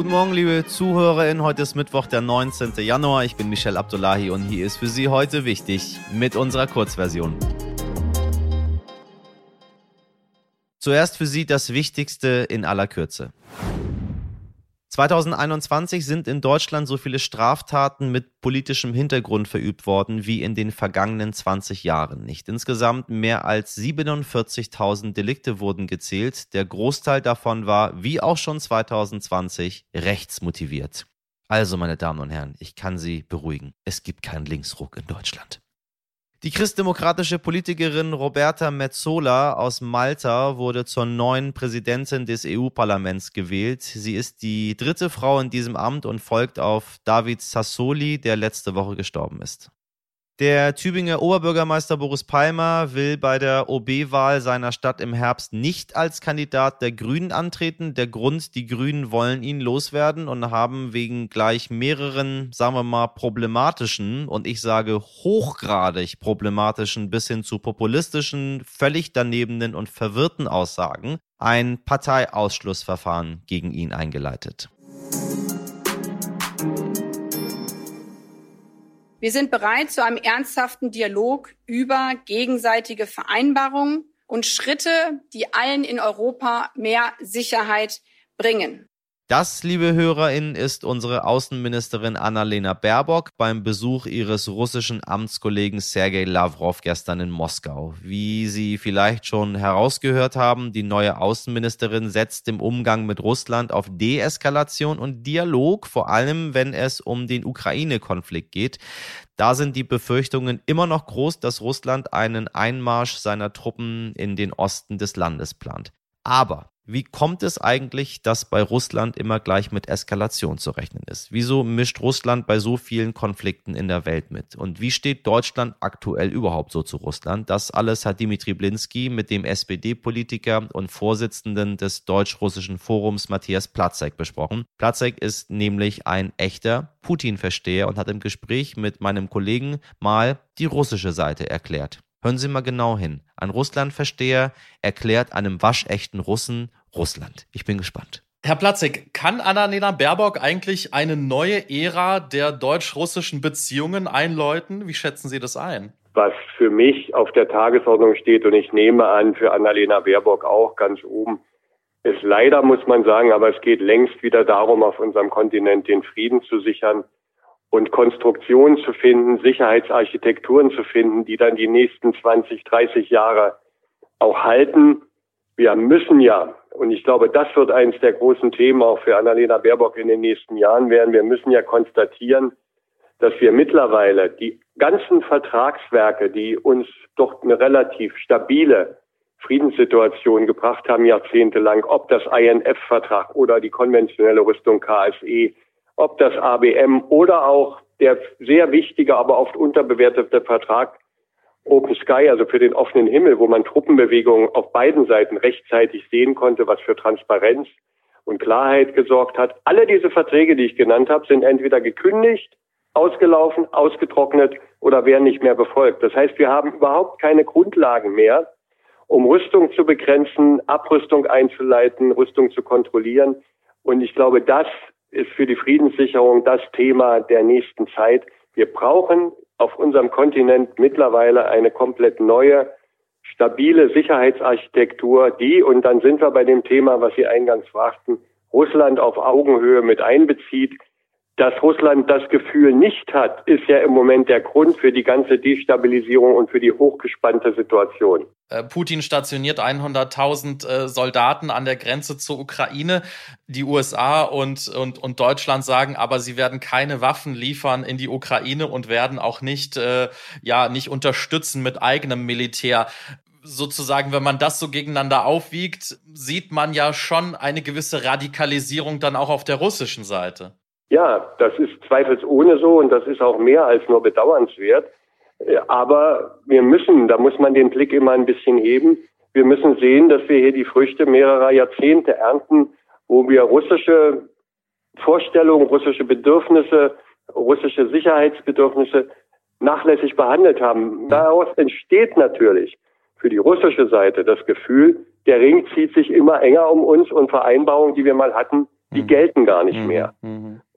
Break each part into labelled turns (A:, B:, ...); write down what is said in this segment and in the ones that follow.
A: Guten Morgen, liebe ZuhörerInnen. Heute ist Mittwoch, der 19. Januar. Ich bin Michel Abdullahi und hier ist für Sie heute wichtig mit unserer Kurzversion. Zuerst für Sie das Wichtigste in aller Kürze. 2021 sind in Deutschland so viele Straftaten mit politischem Hintergrund verübt worden wie in den vergangenen 20 Jahren nicht. Insgesamt mehr als 47.000 Delikte wurden gezählt. Der Großteil davon war, wie auch schon 2020, rechtsmotiviert. Also, meine Damen und Herren, ich kann Sie beruhigen. Es gibt keinen Linksruck in Deutschland. Die christdemokratische Politikerin Roberta Metsola aus Malta wurde zur neuen Präsidentin des EU-Parlaments gewählt. Sie ist die dritte Frau in diesem Amt und folgt auf David Sassoli, der letzte Woche gestorben ist. Der Tübinger Oberbürgermeister Boris Palmer will bei der OB-Wahl seiner Stadt im Herbst nicht als Kandidat der Grünen antreten. Der Grund, die Grünen wollen ihn loswerden und haben wegen gleich mehreren, sagen wir mal, problematischen und ich sage hochgradig problematischen bis hin zu populistischen, völlig danebenen und verwirrten Aussagen ein Parteiausschlussverfahren gegen ihn eingeleitet.
B: Wir sind bereit zu einem ernsthaften Dialog über gegenseitige Vereinbarungen und Schritte, die allen in Europa mehr Sicherheit bringen.
A: Das, liebe HörerInnen, ist unsere Außenministerin Annalena Baerbock beim Besuch ihres russischen Amtskollegen Sergei Lavrov gestern in Moskau. Wie Sie vielleicht schon herausgehört haben, die neue Außenministerin setzt im Umgang mit Russland auf Deeskalation und Dialog, vor allem wenn es um den Ukraine-Konflikt geht. Da sind die Befürchtungen immer noch groß, dass Russland einen Einmarsch seiner Truppen in den Osten des Landes plant. Aber wie kommt es eigentlich, dass bei Russland immer gleich mit Eskalation zu rechnen ist? Wieso mischt Russland bei so vielen Konflikten in der Welt mit? Und wie steht Deutschland aktuell überhaupt so zu Russland? Das alles hat Dimitri Blinski mit dem SPD-Politiker und Vorsitzenden des Deutsch-Russischen Forums Matthias Platzek besprochen. Platzek ist nämlich ein echter Putin-Versteher und hat im Gespräch mit meinem Kollegen mal die russische Seite erklärt. Hören Sie mal genau hin. Ein Russlandversteher erklärt einem waschechten Russen Russland. Ich bin gespannt.
C: Herr Platzek, kann Annalena Baerbock eigentlich eine neue Ära der deutsch-russischen Beziehungen einläuten? Wie schätzen Sie das ein?
D: Was für mich auf der Tagesordnung steht und ich nehme an, für Annalena Baerbock auch ganz oben, ist leider, muss man sagen, aber es geht längst wieder darum, auf unserem Kontinent den Frieden zu sichern und Konstruktionen zu finden, Sicherheitsarchitekturen zu finden, die dann die nächsten 20, 30 Jahre auch halten. Wir müssen ja und ich glaube, das wird eines der großen Themen auch für Annalena Baerbock in den nächsten Jahren werden. Wir müssen ja konstatieren, dass wir mittlerweile die ganzen Vertragswerke, die uns doch eine relativ stabile Friedenssituation gebracht haben, jahrzehntelang, ob das INF-Vertrag oder die konventionelle Rüstung KSE, ob das ABM oder auch der sehr wichtige, aber oft unterbewertete Vertrag Open Sky, also für den offenen Himmel, wo man Truppenbewegungen auf beiden Seiten rechtzeitig sehen konnte, was für Transparenz und Klarheit gesorgt hat. Alle diese Verträge, die ich genannt habe, sind entweder gekündigt, ausgelaufen, ausgetrocknet oder werden nicht mehr befolgt. Das heißt, wir haben überhaupt keine Grundlagen mehr, um Rüstung zu begrenzen, Abrüstung einzuleiten, Rüstung zu kontrollieren. Und ich glaube, das ist für die Friedenssicherung das Thema der nächsten Zeit. Wir brauchen auf unserem Kontinent mittlerweile eine komplett neue, stabile Sicherheitsarchitektur, die, und dann sind wir bei dem Thema, was Sie eingangs fragten, Russland auf Augenhöhe mit einbezieht, dass Russland das Gefühl nicht hat, ist ja im Moment der Grund für die ganze Destabilisierung und für die hochgespannte Situation.
C: Äh, Putin stationiert 100.000 äh, Soldaten an der Grenze zur Ukraine. Die USA und, und, und Deutschland sagen aber, sie werden keine Waffen liefern in die Ukraine und werden auch nicht, äh, ja, nicht unterstützen mit eigenem Militär sozusagen, wenn man das so gegeneinander aufwiegt, sieht man ja schon eine gewisse Radikalisierung dann auch auf der russischen Seite.
D: Ja, das ist zweifelsohne so und das ist auch mehr als nur bedauernswert. Äh, aber wir müssen, da muss man den Blick immer ein bisschen heben. Wir müssen sehen, dass wir hier die Früchte mehrerer Jahrzehnte ernten, wo wir russische Vorstellungen, russische Bedürfnisse, russische Sicherheitsbedürfnisse nachlässig behandelt haben. Daraus entsteht natürlich für die russische Seite das Gefühl, der Ring zieht sich immer enger um uns und Vereinbarungen, die wir mal hatten, die mhm. gelten gar nicht mhm. mehr.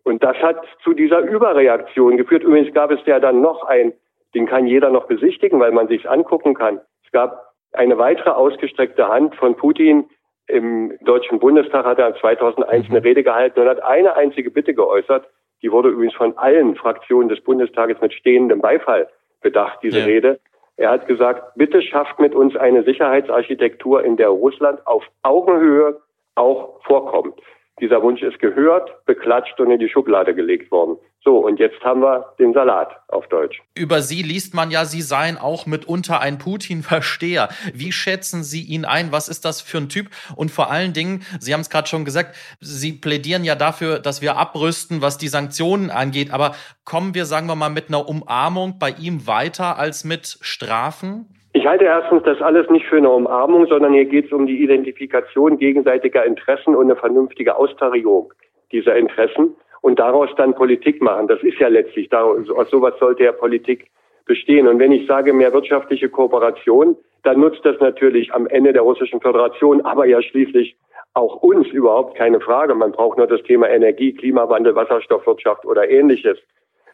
D: Mhm. Und das hat zu dieser Überreaktion geführt. Übrigens gab es ja dann noch ein, den kann jeder noch besichtigen, weil man sich's angucken kann. Es gab eine weitere ausgestreckte Hand von Putin. Im Deutschen Bundestag hat er 2001 eine Rede gehalten und hat eine einzige Bitte geäußert. Die wurde übrigens von allen Fraktionen des Bundestages mit stehendem Beifall bedacht, diese ja. Rede. Er hat gesagt, bitte schafft mit uns eine Sicherheitsarchitektur, in der Russland auf Augenhöhe auch vorkommt. Dieser Wunsch ist gehört, beklatscht und in die Schublade gelegt worden. So, und jetzt haben wir den Salat auf Deutsch.
C: Über Sie liest man ja, Sie seien auch mitunter ein Putin-Versteher. Wie schätzen Sie ihn ein? Was ist das für ein Typ? Und vor allen Dingen, Sie haben es gerade schon gesagt, Sie plädieren ja dafür, dass wir abrüsten, was die Sanktionen angeht. Aber kommen wir, sagen wir mal, mit einer Umarmung bei ihm weiter als mit Strafen?
D: Ich halte erstens das alles nicht für eine Umarmung, sondern hier geht es um die Identifikation gegenseitiger Interessen und eine vernünftige Austarierung dieser Interessen und daraus dann Politik machen. Das ist ja letztlich, aus sowas sollte ja Politik bestehen. Und wenn ich sage mehr wirtschaftliche Kooperation, dann nutzt das natürlich am Ende der Russischen Föderation, aber ja schließlich auch uns überhaupt keine Frage. Man braucht nur das Thema Energie, Klimawandel, Wasserstoffwirtschaft oder ähnliches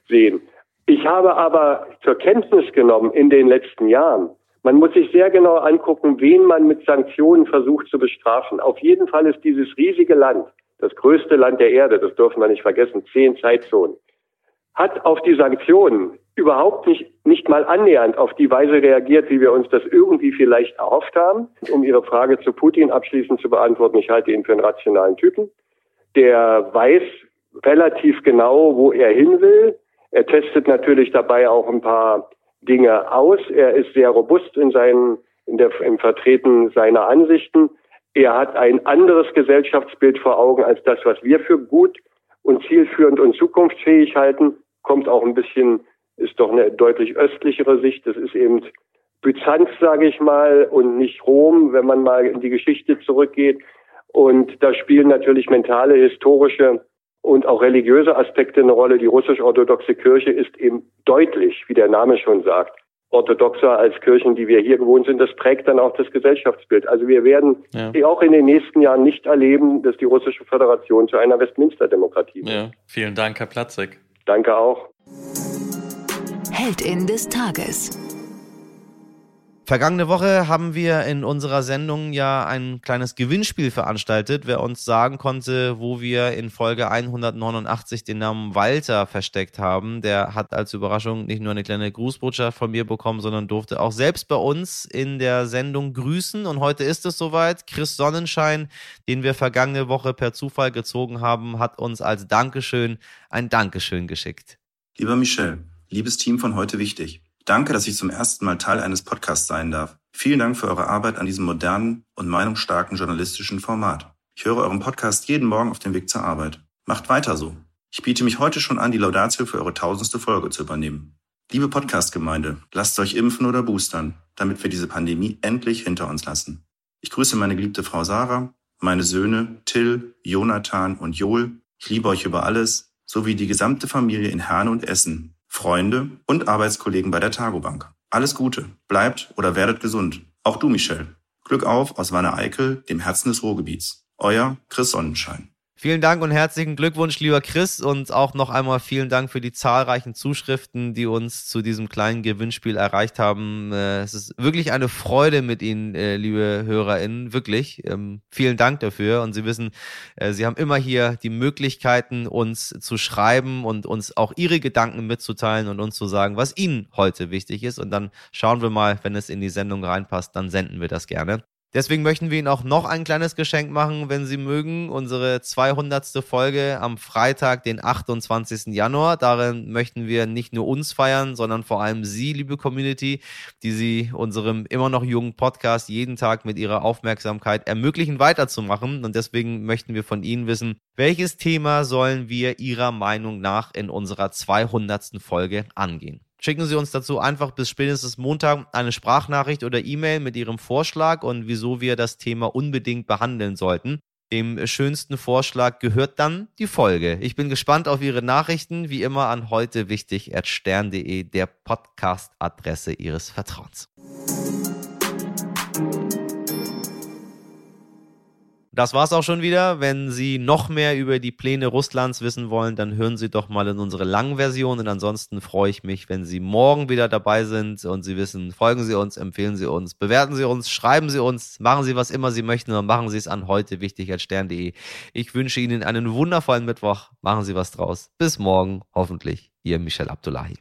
D: sehen. Ich habe aber zur Kenntnis genommen in den letzten Jahren, man muss sich sehr genau angucken, wen man mit Sanktionen versucht zu bestrafen. Auf jeden Fall ist dieses riesige Land, das größte Land der Erde, das dürfen wir nicht vergessen, zehn Zeitzonen, hat auf die Sanktionen überhaupt nicht, nicht mal annähernd auf die Weise reagiert, wie wir uns das irgendwie vielleicht erhofft haben. Um Ihre Frage zu Putin abschließend zu beantworten, ich halte ihn für einen rationalen Typen. Der weiß relativ genau, wo er hin will. Er testet natürlich dabei auch ein paar Dinge aus. Er ist sehr robust in seinen, in der, im Vertreten seiner Ansichten. Er hat ein anderes Gesellschaftsbild vor Augen als das, was wir für gut und zielführend und zukunftsfähig halten. Kommt auch ein bisschen, ist doch eine deutlich östlichere Sicht. Das ist eben Byzanz, sage ich mal, und nicht Rom, wenn man mal in die Geschichte zurückgeht. Und da spielen natürlich mentale, historische und auch religiöse Aspekte eine Rolle. Die russisch-orthodoxe Kirche ist eben deutlich, wie der Name schon sagt, orthodoxer als Kirchen, die wir hier gewohnt sind. Das prägt dann auch das Gesellschaftsbild. Also wir werden ja. auch in den nächsten Jahren nicht erleben, dass die russische Föderation zu einer Westminster-Demokratie wird. Ja.
C: Vielen Dank, Herr Platzek.
D: Danke auch.
E: Heldin des Tages.
A: Vergangene Woche haben wir in unserer Sendung ja ein kleines Gewinnspiel veranstaltet. Wer uns sagen konnte, wo wir in Folge 189 den Namen Walter versteckt haben, der hat als Überraschung nicht nur eine kleine Grußbotschaft von mir bekommen, sondern durfte auch selbst bei uns in der Sendung grüßen. Und heute ist es soweit. Chris Sonnenschein, den wir vergangene Woche per Zufall gezogen haben, hat uns als Dankeschön ein Dankeschön geschickt.
F: Lieber Michel, liebes Team von heute wichtig. Danke, dass ich zum ersten Mal Teil eines Podcasts sein darf. Vielen Dank für eure Arbeit an diesem modernen und meinungsstarken journalistischen Format. Ich höre euren Podcast jeden Morgen auf dem Weg zur Arbeit. Macht weiter so. Ich biete mich heute schon an, die Laudatio für eure tausendste Folge zu übernehmen. Liebe Podcast-Gemeinde, lasst euch impfen oder boostern, damit wir diese Pandemie endlich hinter uns lassen. Ich grüße meine geliebte Frau Sarah, meine Söhne Till, Jonathan und Joel. Ich liebe euch über alles, sowie die gesamte Familie in Herne und Essen, Freunde und Arbeitskollegen bei der Tagobank. Alles Gute, bleibt oder werdet gesund. Auch du, Michel. Glück auf aus Wanne Eickel, dem Herzen des Ruhrgebiets. Euer Chris Sonnenschein.
A: Vielen Dank und herzlichen Glückwunsch, lieber Chris, und auch noch einmal vielen Dank für die zahlreichen Zuschriften, die uns zu diesem kleinen Gewinnspiel erreicht haben. Äh, es ist wirklich eine Freude mit Ihnen, äh, liebe HörerInnen, wirklich. Ähm, vielen Dank dafür. Und Sie wissen, äh, Sie haben immer hier die Möglichkeiten, uns zu schreiben und uns auch Ihre Gedanken mitzuteilen und uns zu sagen, was Ihnen heute wichtig ist. Und dann schauen wir mal, wenn es in die Sendung reinpasst, dann senden wir das gerne. Deswegen möchten wir Ihnen auch noch ein kleines Geschenk machen, wenn Sie mögen. Unsere 200. Folge am Freitag, den 28. Januar. Darin möchten wir nicht nur uns feiern, sondern vor allem Sie, liebe Community, die Sie unserem immer noch jungen Podcast jeden Tag mit Ihrer Aufmerksamkeit ermöglichen, weiterzumachen. Und deswegen möchten wir von Ihnen wissen, welches Thema sollen wir Ihrer Meinung nach in unserer 200. Folge angehen? Schicken Sie uns dazu einfach bis spätestens Montag eine Sprachnachricht oder E-Mail mit Ihrem Vorschlag und wieso wir das Thema unbedingt behandeln sollten. Dem schönsten Vorschlag gehört dann die Folge. Ich bin gespannt auf Ihre Nachrichten, wie immer an heute wichtig stern.de, der Podcast-Adresse Ihres Vertrauens. Das war's auch schon wieder. Wenn Sie noch mehr über die Pläne Russlands wissen wollen, dann hören Sie doch mal in unsere Langversion. Und ansonsten freue ich mich, wenn Sie morgen wieder dabei sind und Sie wissen, folgen Sie uns, empfehlen Sie uns, bewerten Sie uns, schreiben Sie uns, machen Sie was immer Sie möchten und machen Sie es an heute wichtig als stern.de. Ich wünsche Ihnen einen wundervollen Mittwoch. Machen Sie was draus. Bis morgen, hoffentlich. Ihr Michel Abdullahi.